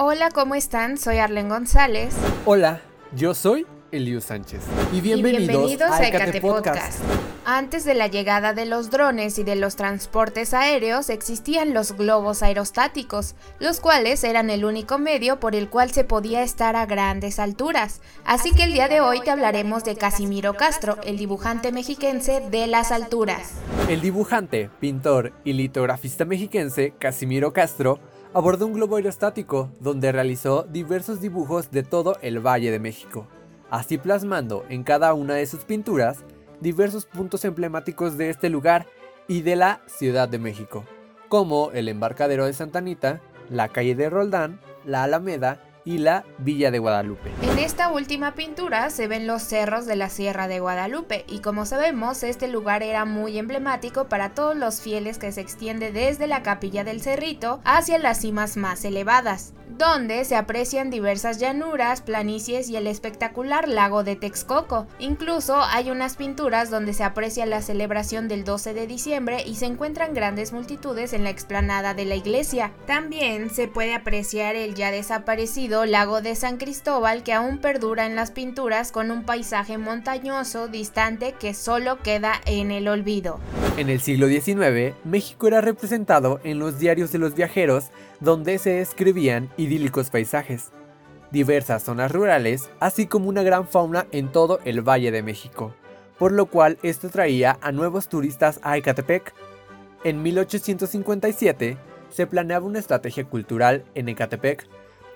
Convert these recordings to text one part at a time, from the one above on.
Hola, ¿cómo están? Soy Arlen González. Hola, yo soy Eliu Sánchez. Y bienvenidos, a Ecate Podcast. Antes de la llegada de los drones y de los transportes aéreos existían los globos aerostáticos, los cuales eran el único medio por el cual se podía estar a grandes alturas. Así que el día de hoy te hablaremos de Casimiro Castro, el dibujante mexiquense de las alturas. El dibujante, pintor y litografista mexiquense Casimiro Castro abordó un globo aerostático donde realizó diversos dibujos de todo el Valle de México, así plasmando en cada una de sus pinturas diversos puntos emblemáticos de este lugar y de la Ciudad de México, como el embarcadero de Santa Anita, la calle de Roldán, la Alameda y la Villa de Guadalupe. En esta última pintura se ven los cerros de la Sierra de Guadalupe y como sabemos este lugar era muy emblemático para todos los fieles que se extiende desde la capilla del Cerrito hacia las cimas más elevadas donde se aprecian diversas llanuras, planicies y el espectacular lago de Texcoco. Incluso hay unas pinturas donde se aprecia la celebración del 12 de diciembre y se encuentran grandes multitudes en la explanada de la iglesia. También se puede apreciar el ya desaparecido lago de San Cristóbal que aún perdura en las pinturas con un paisaje montañoso distante que solo queda en el olvido. En el siglo XIX, México era representado en los diarios de los viajeros donde se escribían idílicos paisajes, diversas zonas rurales, así como una gran fauna en todo el Valle de México, por lo cual esto traía a nuevos turistas a Ecatepec. En 1857 se planeaba una estrategia cultural en Ecatepec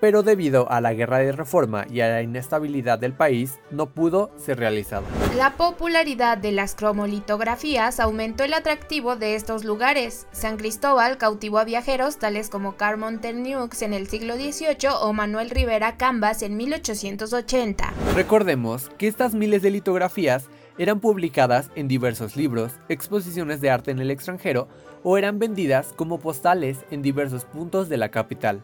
pero debido a la guerra de reforma y a la inestabilidad del país, no pudo ser realizado. La popularidad de las cromolitografías aumentó el atractivo de estos lugares. San Cristóbal cautivó a viajeros tales como Carmon Ternux en el siglo XVIII o Manuel Rivera Cambas en 1880. Recordemos que estas miles de litografías eran publicadas en diversos libros, exposiciones de arte en el extranjero o eran vendidas como postales en diversos puntos de la capital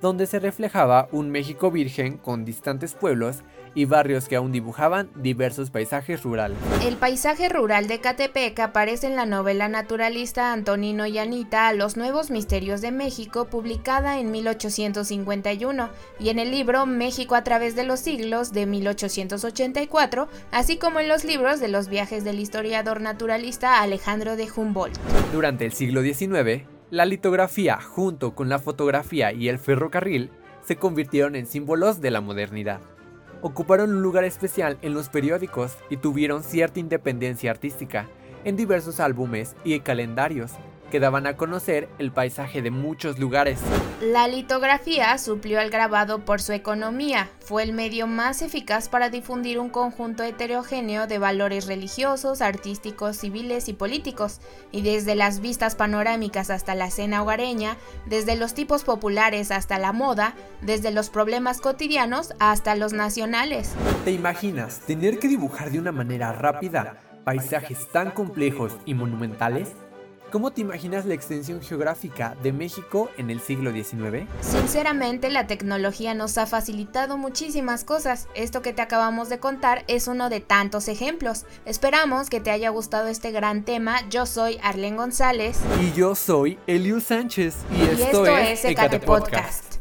donde se reflejaba un México virgen con distantes pueblos y barrios que aún dibujaban diversos paisajes rurales. El paisaje rural de Catepec aparece en la novela naturalista Antonino y Anita Los Nuevos Misterios de México, publicada en 1851, y en el libro México a través de los siglos de 1884, así como en los libros de los viajes del historiador naturalista Alejandro de Humboldt. Durante el siglo XIX, la litografía, junto con la fotografía y el ferrocarril, se convirtieron en símbolos de la modernidad. Ocuparon un lugar especial en los periódicos y tuvieron cierta independencia artística en diversos álbumes y calendarios, que daban a conocer el paisaje de muchos lugares. La litografía suplió al grabado por su economía, fue el medio más eficaz para difundir un conjunto heterogéneo de valores religiosos, artísticos, civiles y políticos, y desde las vistas panorámicas hasta la cena hogareña, desde los tipos populares hasta la moda, desde los problemas cotidianos hasta los nacionales. ¿Te imaginas tener que dibujar de una manera rápida paisajes tan complejos y monumentales? ¿Cómo te imaginas la extensión geográfica de México en el siglo XIX? Sinceramente, la tecnología nos ha facilitado muchísimas cosas. Esto que te acabamos de contar es uno de tantos ejemplos. Esperamos que te haya gustado este gran tema. Yo soy Arlen González. Y yo soy Eliu Sánchez. Y, esto, es Ecate Podcast.